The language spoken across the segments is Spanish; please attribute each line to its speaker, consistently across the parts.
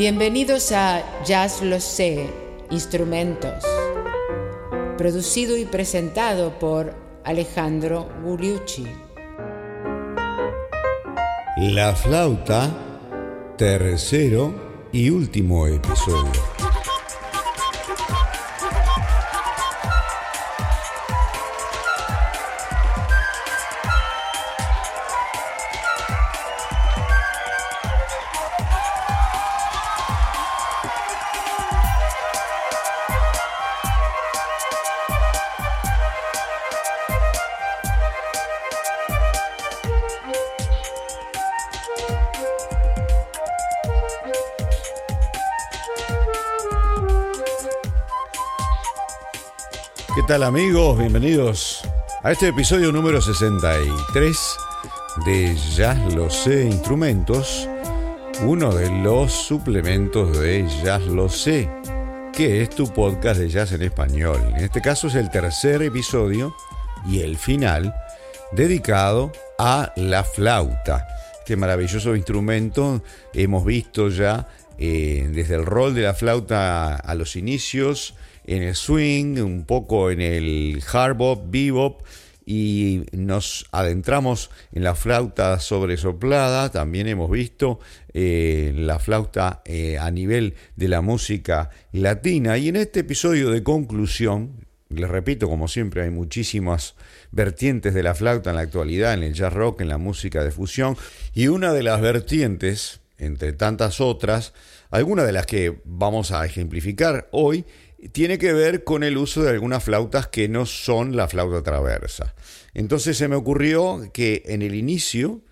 Speaker 1: Bienvenidos a Jazz Lo Sé, Instrumentos, producido y presentado por Alejandro Gugliucci.
Speaker 2: La flauta, tercero y último episodio. ¿Qué tal amigos? Bienvenidos a este episodio número 63 de Jazz Lo Sé Instrumentos, uno de los suplementos de Jazz Lo Sé, que es tu podcast de jazz en español. En este caso es el tercer episodio y el final dedicado a la flauta. Este maravilloso instrumento hemos visto ya eh, desde el rol de la flauta a los inicios, en el swing, un poco en el hard bop, bebop y nos adentramos en la flauta sobresoplada. También hemos visto eh, la flauta eh, a nivel de la música latina. Y en este episodio de conclusión, les repito, como siempre, hay muchísimas vertientes de la flauta en la actualidad, en el jazz rock, en la música de fusión. Y una de las vertientes, entre tantas otras, algunas de las que vamos a ejemplificar hoy, tiene que ver con el uso de algunas flautas que no son la flauta traversa. Entonces se me ocurrió que en el inicio,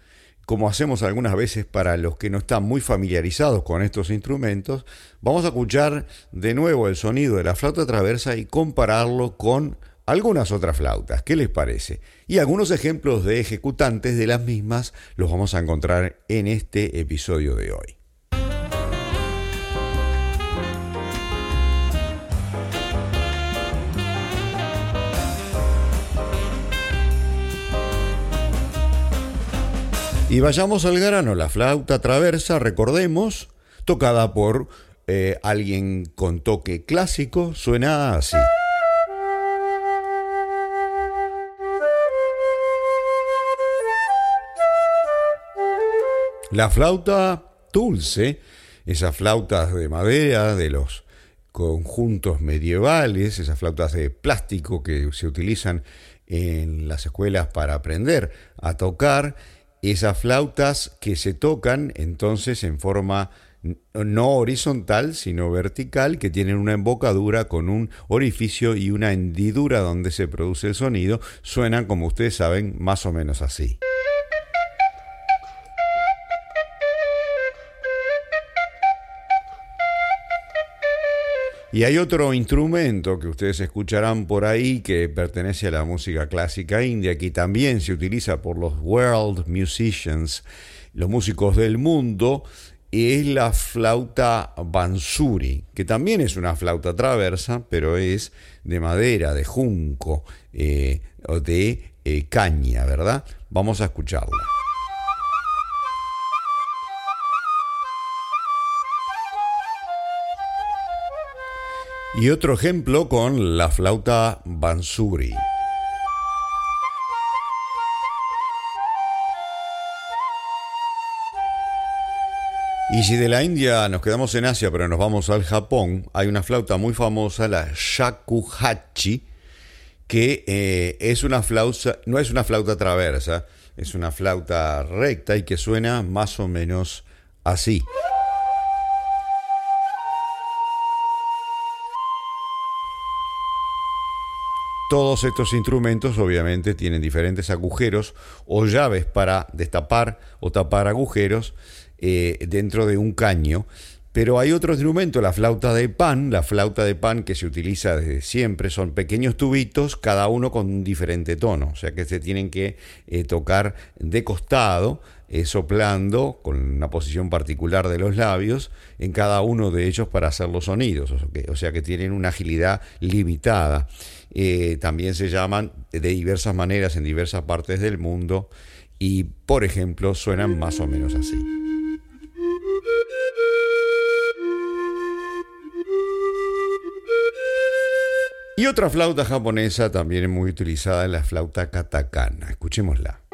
Speaker 2: como hacemos algunas veces para los que no están muy familiarizados con estos instrumentos, vamos a escuchar de nuevo el sonido de la flauta traversa y compararlo con algunas otras flautas. ¿Qué les parece? Y algunos ejemplos de ejecutantes de las mismas los vamos a encontrar en este episodio de hoy. Y vayamos al grano, la flauta traversa, recordemos, tocada por eh, alguien con toque clásico, suena así. La flauta dulce, esas flautas de madera de los conjuntos medievales, esas flautas de plástico que se utilizan en las escuelas para aprender a tocar, esas flautas que se tocan entonces en forma no horizontal, sino vertical, que tienen una embocadura con un orificio y una hendidura donde se produce el sonido, suenan, como ustedes saben, más o menos así. Y hay otro instrumento que ustedes escucharán por ahí que pertenece a la música clásica india, que también se utiliza por los world musicians, los músicos del mundo, y es la flauta bansuri, que también es una flauta traversa, pero es de madera, de junco eh, o de eh, caña, ¿verdad? Vamos a escucharla. Y otro ejemplo con la flauta bansuri. Y si de la India nos quedamos en Asia, pero nos vamos al Japón, hay una flauta muy famosa, la shakuhachi, que eh, es una flauta, no es una flauta traversa, es una flauta recta y que suena más o menos así. Todos estos instrumentos obviamente tienen diferentes agujeros o llaves para destapar o tapar agujeros eh, dentro de un caño. Pero hay otro instrumento, la flauta de pan, la flauta de pan que se utiliza desde siempre, son pequeños tubitos, cada uno con un diferente tono, o sea que se tienen que eh, tocar de costado, eh, soplando con una posición particular de los labios en cada uno de ellos para hacer los sonidos, o sea que tienen una agilidad limitada. Eh, también se llaman de diversas maneras en diversas partes del mundo y, por ejemplo, suenan más o menos así. Y otra flauta japonesa también muy utilizada es la flauta katakana. Escuchémosla.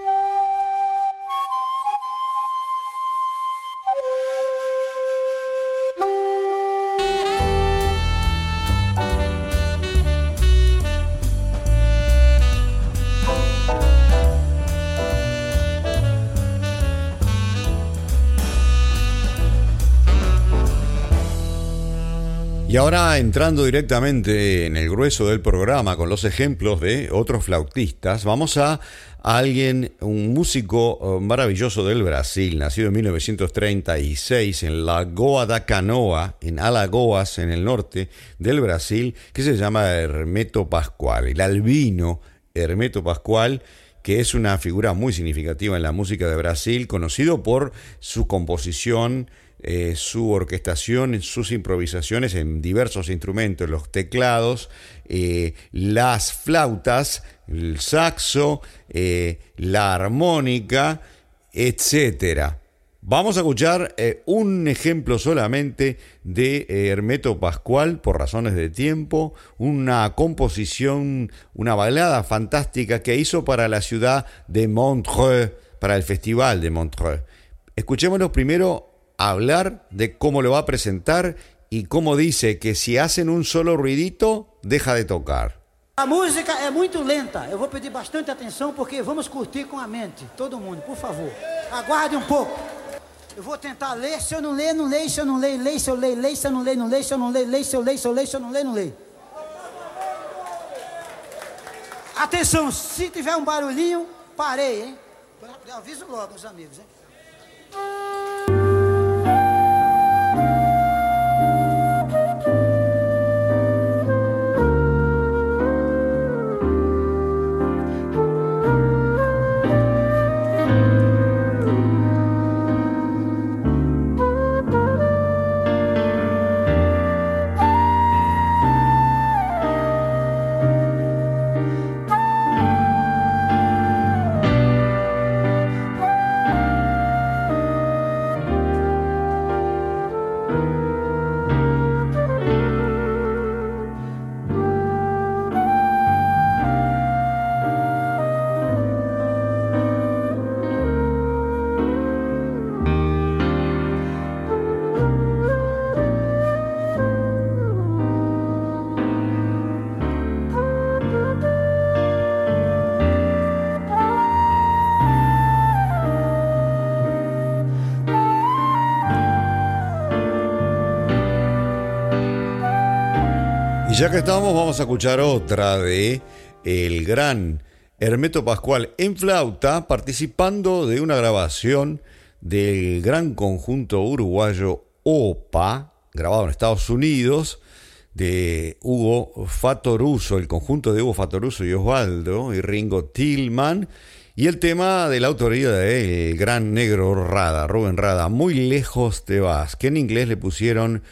Speaker 2: Y ahora entrando directamente en el grueso del programa con los ejemplos de otros flautistas, vamos a, alguien, un músico eh, maravilloso del Brasil, nacido en 1936 en Lagoa da Canoa, en Alagoas, en el norte del Brasil, que se llama Hermeto Pascual, el albino Hermeto Pascual que es una figura muy significativa en la música de Brasil, conocido por su composición eh, su orquestación, sus improvisaciones en diversos instrumentos, los teclados, eh, las flautas, el saxo, eh, la armónica, etc. Vamos a escuchar un ejemplo solamente de Hermeto Pascual por razones de tiempo, una composición, una balada fantástica que hizo para la ciudad de Montreux, para el Festival de Montreux. Escuchémonos primero hablar de cómo lo va a presentar y cómo dice que si hacen un solo ruidito, deja de tocar.
Speaker 3: A música é muito lenta. Eu vou pedir bastante atenção porque vamos curtir com a mente. Todo mundo, por favor. Aguarde um pouco. Eu vou tentar ler. Se eu não ler, não leio. Se eu não leio, leio. Se eu leio, leio. Se eu não leio, não leio. Se eu não leio, leio. Se eu leio, se eu leio. Se eu não leio, não leio. Atenção, se tiver um barulhinho, parei, hein? Aviso logo os amigos, hein?
Speaker 2: Y ya que estamos, vamos a escuchar otra de el gran Hermeto Pascual en flauta, participando de una grabación del gran conjunto uruguayo OPA, grabado en Estados Unidos, de Hugo Fatoruso, el conjunto de Hugo Fatoruso y Osvaldo y Ringo Tillman, y el tema de la autoría del gran negro Rada, Rubén Rada, Muy lejos te vas, que en inglés le pusieron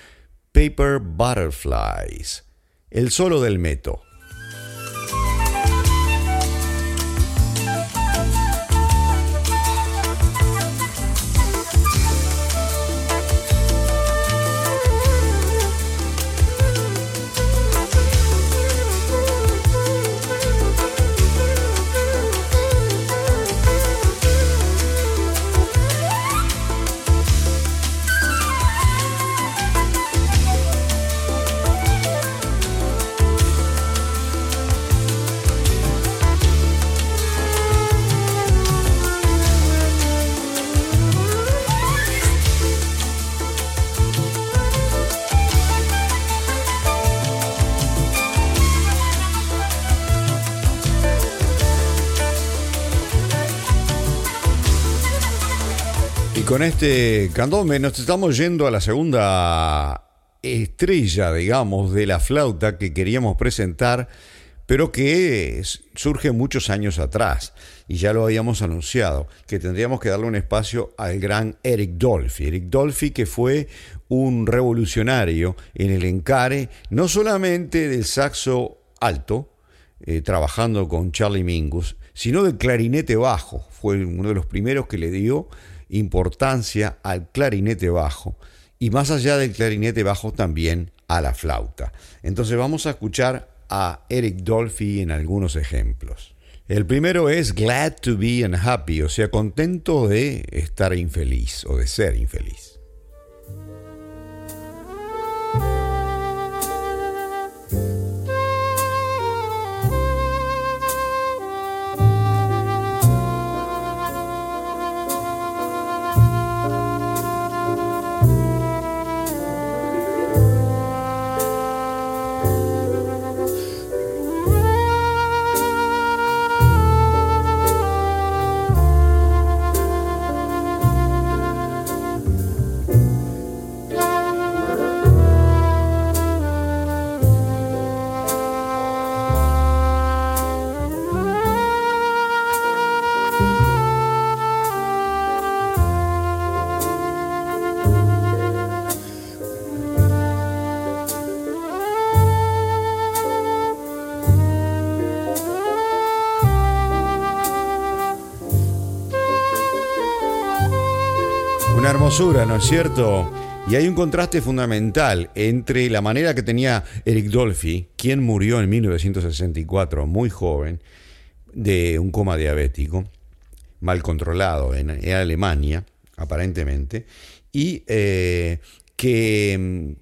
Speaker 2: Paper Butterflies. El solo del Meto. Con este candombe nos estamos yendo a la segunda estrella, digamos, de la flauta que queríamos presentar, pero que surge muchos años atrás, y ya lo habíamos anunciado, que tendríamos que darle un espacio al gran Eric Dolphy. Eric Dolphy que fue un revolucionario en el encare, no solamente del saxo alto, eh, trabajando con Charlie Mingus, sino del clarinete bajo. Fue uno de los primeros que le dio importancia al clarinete bajo y más allá del clarinete bajo también a la flauta. Entonces vamos a escuchar a Eric Dolphy en algunos ejemplos. El primero es glad to be unhappy, o sea, contento de estar infeliz o de ser infeliz. ¿No es cierto? Y hay un contraste fundamental entre la manera que tenía Eric Dolphy, quien murió en 1964, muy joven, de un coma diabético, mal controlado en, Alemania, aparentemente, y eh, que Mm,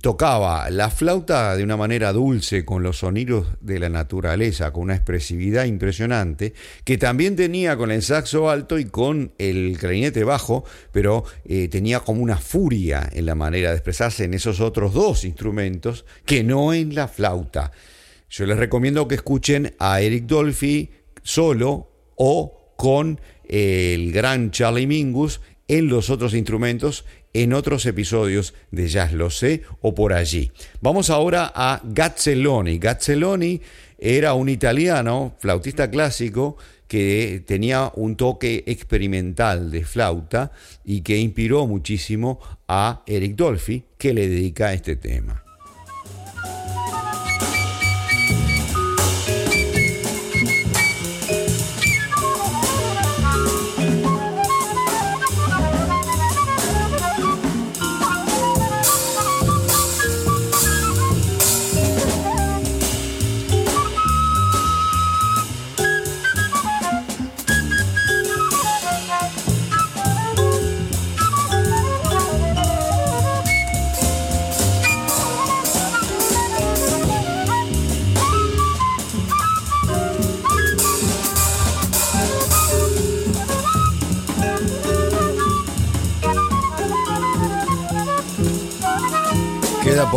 Speaker 2: tocaba la flauta de una manera dulce con los sonidos de la naturaleza, con una expresividad impresionante, que también tenía con el saxo alto y con el clarinete bajo, pero eh, tenía como una furia en la manera de expresarse en esos otros dos instrumentos que no en la flauta. Yo les recomiendo que escuchen a Eric Dolphy solo o con el gran Charlie Mingus en los otros instrumentos en otros episodios de Jazz Lo Sé o por allí. Vamos ahora a Gazzelloni. Gazzelloni era un italiano, flautista clásico, que tenía un toque experimental de flauta y que inspiró muchísimo a Eric Dolphy, que le dedica este tema.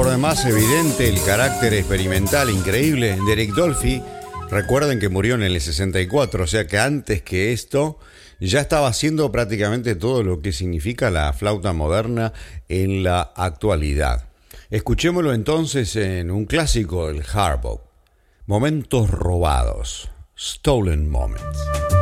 Speaker 2: Por demás evidente el carácter experimental increíble de Eric Dolphy. Recuerden que murió en el 64, o sea que antes que esto ya estaba haciendo prácticamente todo lo que significa la flauta moderna en la actualidad. Escuchémoslo entonces en un clásico del Harbaugh. Momentos robados. Stolen Moments.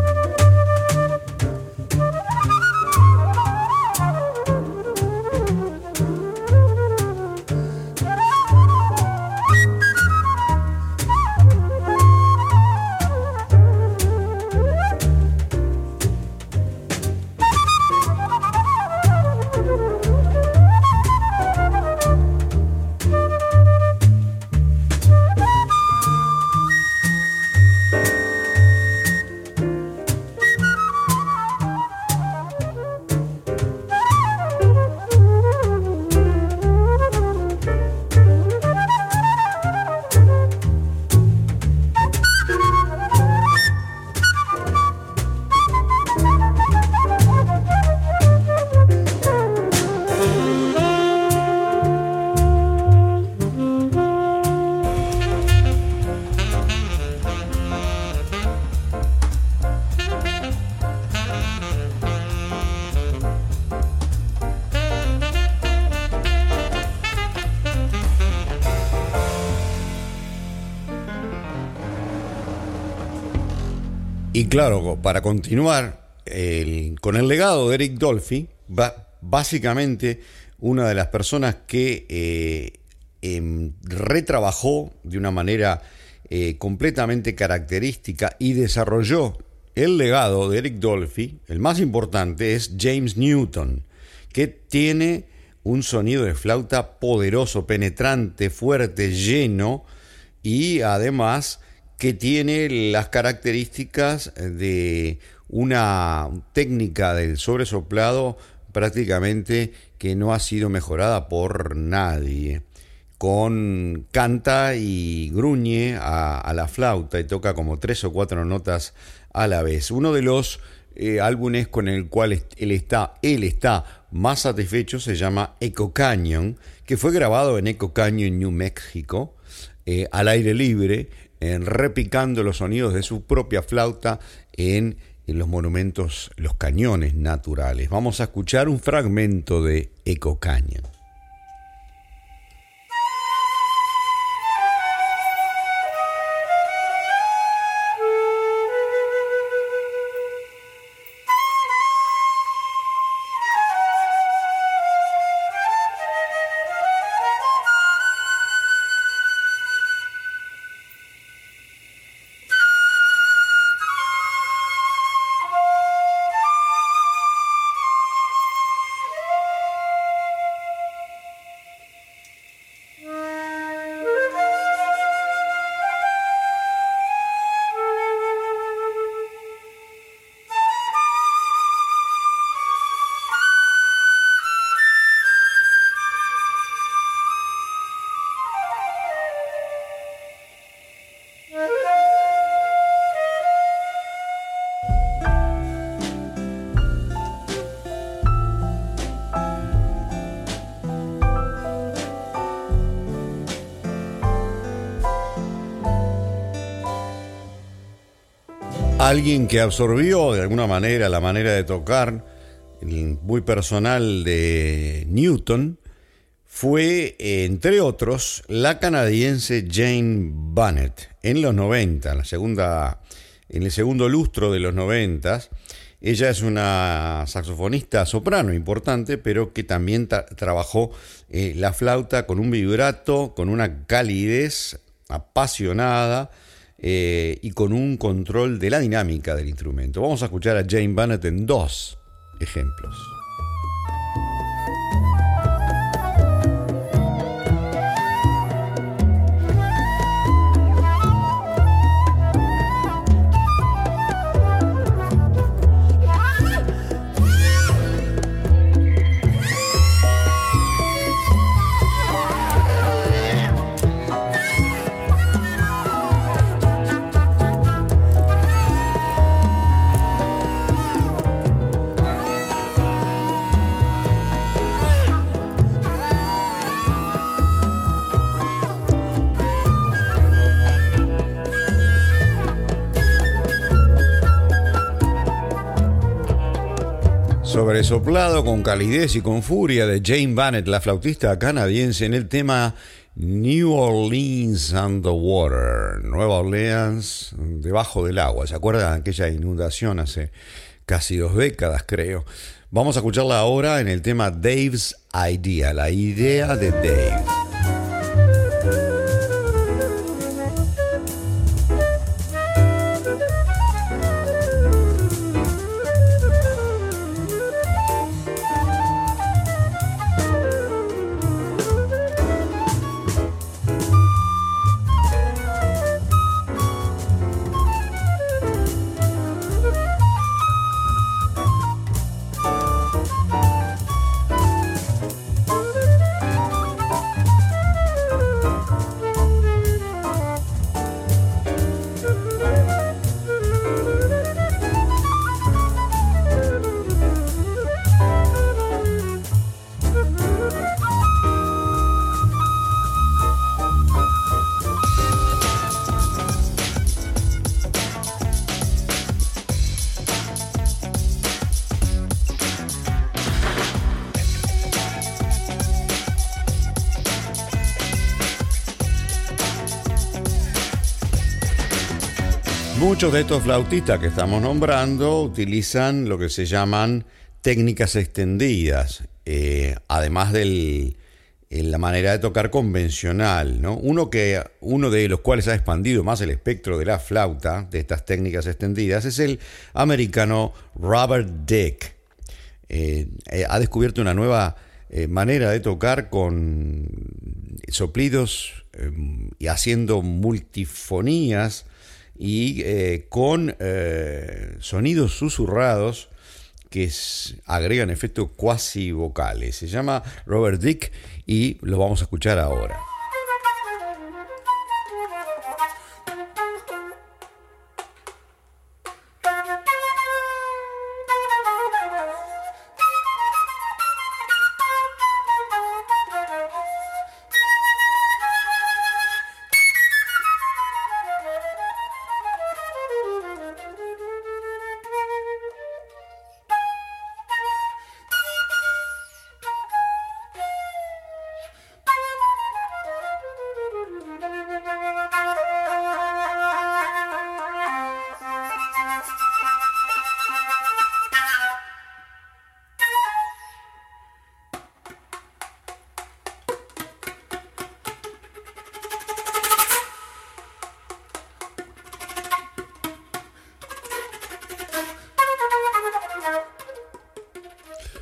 Speaker 2: Claro, para continuar con el legado de Eric Dolphy, va, básicamente una de las personas que eh, em, retrabajó de una manera eh, completamente característica y desarrolló el legado de Eric Dolphy, el más importante es James Newton, que tiene un sonido de flauta poderoso, penetrante, fuerte, lleno, y además que tiene las características de una técnica del sobresoplado prácticamente que no ha sido mejorada por nadie. Con canta y gruñe a, la flauta y toca como tres o cuatro notas a la vez. Uno de los eh, álbumes con el cual él está, él está más satisfecho se llama Echo Canyon, que fue grabado en Echo Canyon, New Mexico, eh, al aire libre, en repicando los sonidos de su propia flauta en los monumentos, los cañones naturales. Vamos a escuchar un fragmento de Eco. Alguien que absorbió de alguna manera la manera de tocar muy personal de Newton fue, entre otros, la canadiense Jane Bunnett en los 90, en, la segunda, en el segundo lustro de los 90. Ella es una saxofonista soprano importante, pero que también trabajó eh, la flauta con un vibrato, con una calidez apasionada eh, y con un control de la dinámica del instrumento. Vamos a escuchar a Jane Bennett en dos ejemplos. Soplado con calidez y con furia de Jane Bannett, la flautista canadiense, en el tema New Orleans Underwater, Nueva Orleans debajo del agua. ¿Se acuerdan de aquella inundación hace casi dos décadas, creo? Vamos a escucharla ahora en el tema Dave's Idea, la idea de Dave. Muchos de estos flautistas que estamos nombrando utilizan lo que se llaman técnicas extendidas, eh, además de la manera de tocar convencional. ¿no? Uno, que, uno de los cuales ha expandido más el espectro de la flauta, de estas técnicas extendidas, es el americano Robert Dick. Eh, eh, ha descubierto una nueva eh, manera de tocar con soplidos y haciendo multifonías y eh, con eh, sonidos susurrados que agregan efectos cuasi vocales. Se llama Robert Dick y lo vamos a escuchar ahora.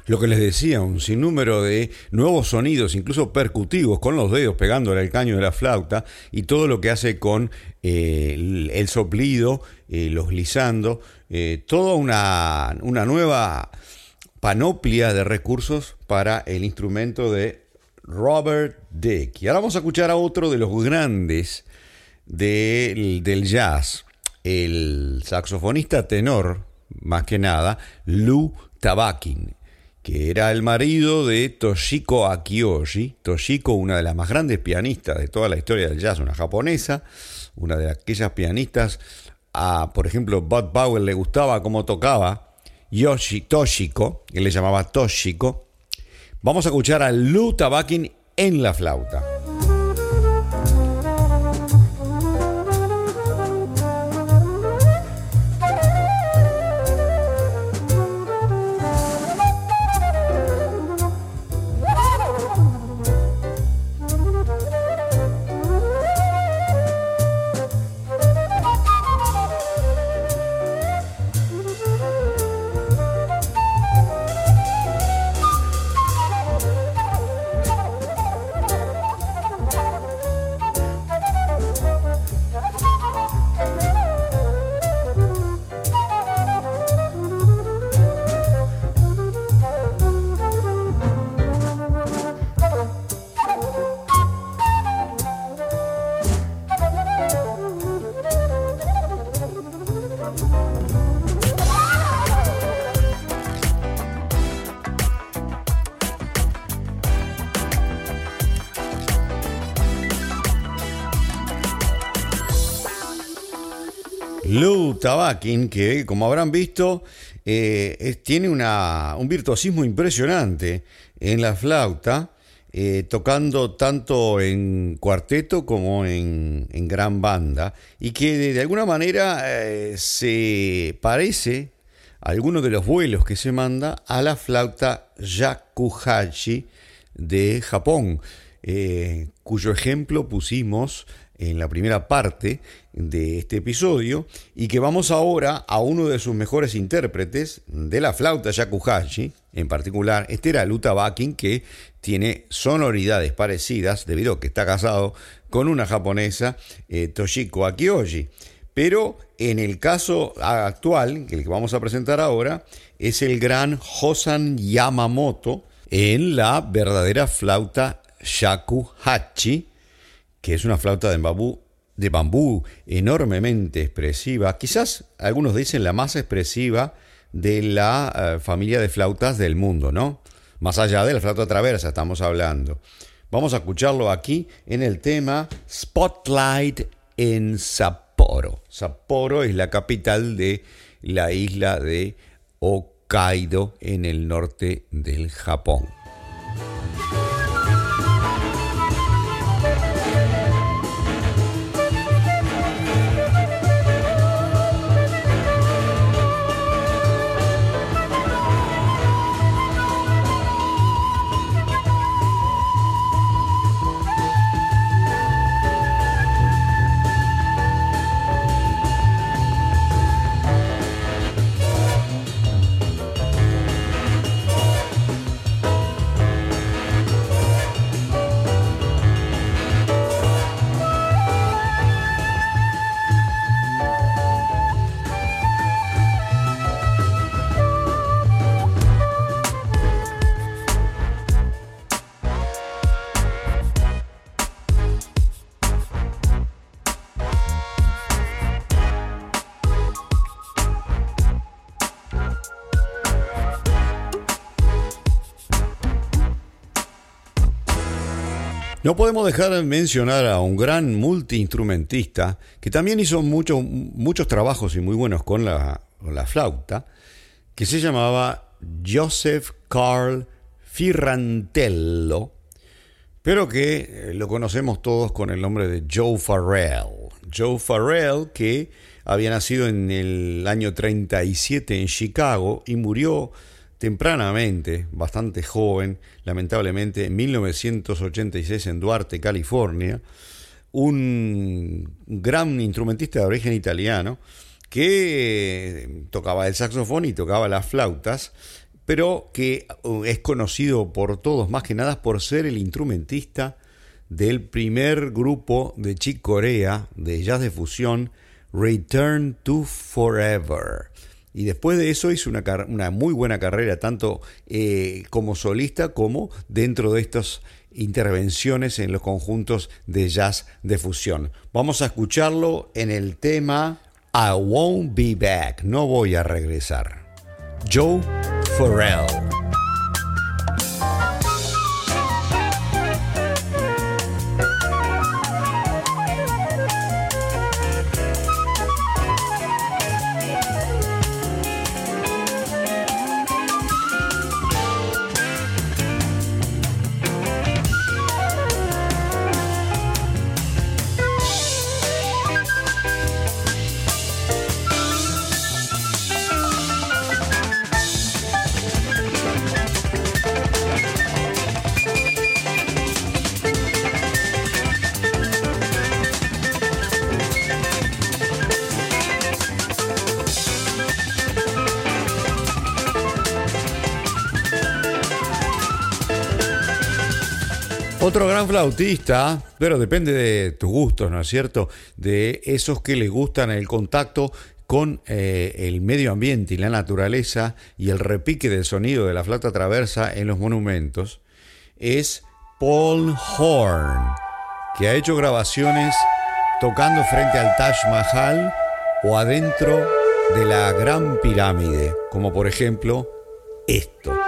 Speaker 2: Lo que les decía, un sinnúmero de nuevos sonidos, incluso percutivos, con los dedos pegándole al caño de la flauta, y todo lo que hace con eh, el, soplido, eh, los glissando, eh, toda una, una nueva panoplia de recursos para el instrumento de Robert Dick. Y ahora vamos a escuchar a otro de los grandes del, del jazz, el saxofonista tenor, más que nada, Lou Tabakin que era el marido de Toshiko Akiyoshi. Toshiko, una de las más grandes pianistas de toda la historia del jazz, una japonesa, una de aquellas pianistas, a, por ejemplo, Bud Powell le gustaba cómo tocaba, Yoshi Toshiko, él le llamaba Toshiko. Vamos a escuchar a Lou Tabakin en la flauta. Tabakin, que como habrán visto, eh, tiene un virtuosismo impresionante en la flauta, eh, tocando tanto en cuarteto como en, gran banda, y que de, alguna manera eh, se parece a alguno de los vuelos que se manda a la flauta Yakuhachi de Japón, cuyo ejemplo pusimos en la primera parte de este episodio y que vamos ahora a uno de sus mejores intérpretes de la flauta Yakuhachi, en particular este era Luta Bakin que tiene sonoridades parecidas debido a que está casado con una japonesa eh, Toshiko Akioji. Pero en el caso actual, el que vamos a presentar ahora, es el gran Hosan Yamamoto en la verdadera flauta Shakuhachi, que es una flauta de bambú, de bambú enormemente expresiva, quizás algunos dicen la más expresiva de la eh, familia de flautas del mundo, ¿no? Más allá de la flauta traversa estamos hablando. Vamos a escucharlo aquí en el tema Spotlight en Sapporo. Sapporo es la capital de la isla de Hokkaido en el norte del Japón. No podemos dejar de mencionar a un gran multiinstrumentista que también hizo muchos trabajos y muy buenos con la, con la flauta, que se llamaba Joseph Carl Firrantello, pero que eh, lo conocemos todos con el nombre de Joe Farrell. Joe Farrell, que había nacido en el año 37 en Chicago y murió tempranamente, bastante joven, lamentablemente, en 1986 en Duarte, California, un gran instrumentista de origen italiano que tocaba el saxofón y tocaba las flautas, pero que uh, es conocido por todos, más que nada por ser el instrumentista del primer grupo de Chick Corea de jazz de fusión, Return to Forever. Y después de eso hizo una, una muy buena carrera, tanto eh, como solista como dentro de estas intervenciones en los conjuntos de jazz de fusión. Vamos a escucharlo en el tema I Won't Be Back, no voy a regresar. Joe Farrell. Flautista, pero depende de tus gustos, ¿no es cierto? De esos que les gustan el contacto con eh, el medio ambiente y la naturaleza y el repique del sonido de la flauta traversa en los monumentos, es Paul Horn, que ha hecho grabaciones tocando frente al Taj Mahal o adentro de la Gran Pirámide, como por ejemplo esto.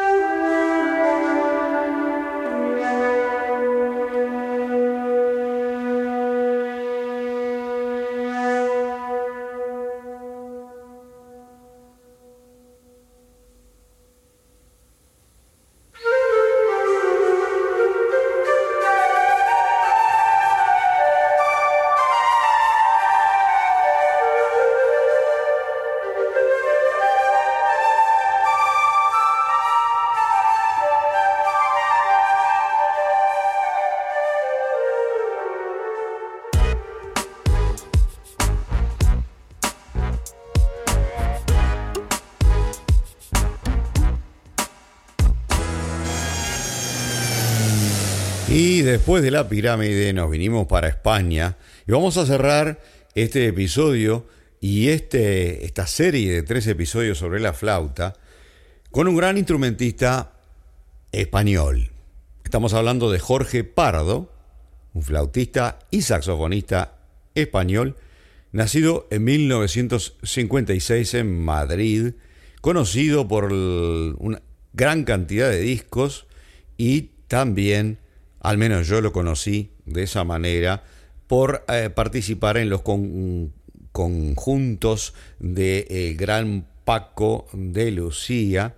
Speaker 2: Después de la pirámide nos vinimos para España y vamos a cerrar este episodio y este, esta serie de tres episodios sobre la flauta con un gran instrumentista español. Estamos hablando de Jorge Pardo, un flautista y saxofonista español, nacido en 1956 en Madrid, conocido por una gran cantidad de discos y también al menos yo lo conocí de esa manera, por eh, participar en los conjuntos de eh, Gran Paco de Lucía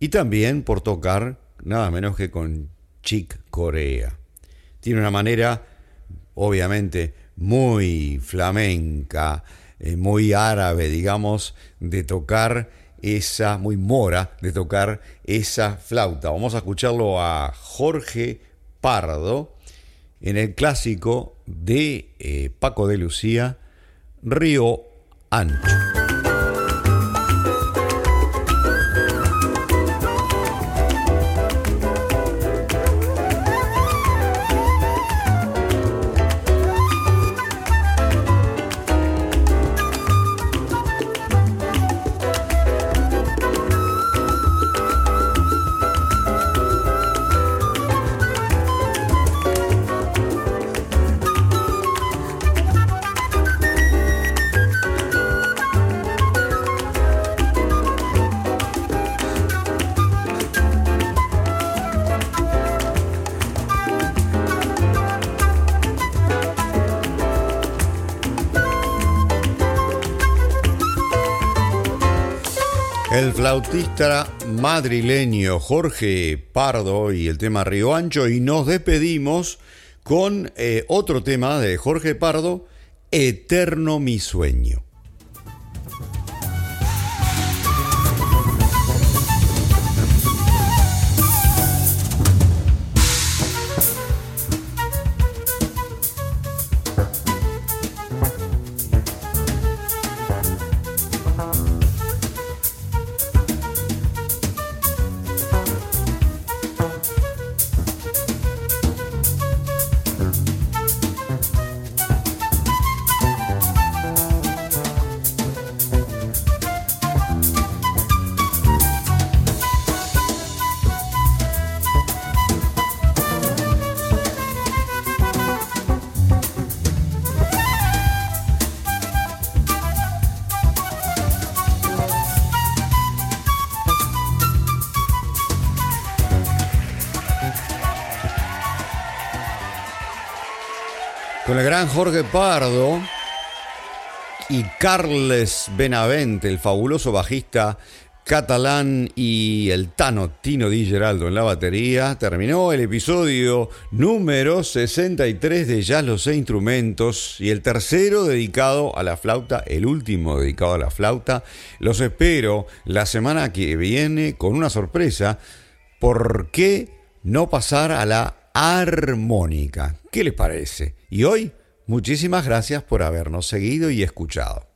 Speaker 2: y también por tocar nada menos que con Chick Corea. Tiene una manera, obviamente, muy flamenca, eh, muy árabe, digamos, de tocar esa, muy mora, de tocar esa flauta. Vamos a escucharlo a Jorge Pardo en el clásico de eh, Paco de Lucía, Río Ancho. Flautista madrileño Jorge Pardo y el tema Río Ancho y nos despedimos con eh, otro tema de Jorge Pardo, Eterno mi sueño. Jorge Pardo y Carles Benavente, el fabuloso bajista catalán y el Tano Tino Di Geraldo en la batería, terminó el episodio número 63 de Ya los sé instrumentos y el tercero dedicado a la flauta, el último dedicado a la flauta. Los espero la semana que viene con una sorpresa. ¿Por qué no pasar a la armónica? ¿Qué les parece? Y hoy, muchísimas gracias por habernos seguido y escuchado.